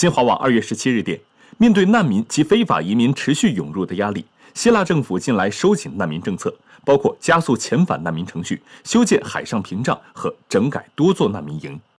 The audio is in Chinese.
新华网二月十七日电面对难民及非法移民持续涌入的压力希腊政府近来收紧难民政策包括加速遣返难民程序修建海上屏障和整改多座难民营。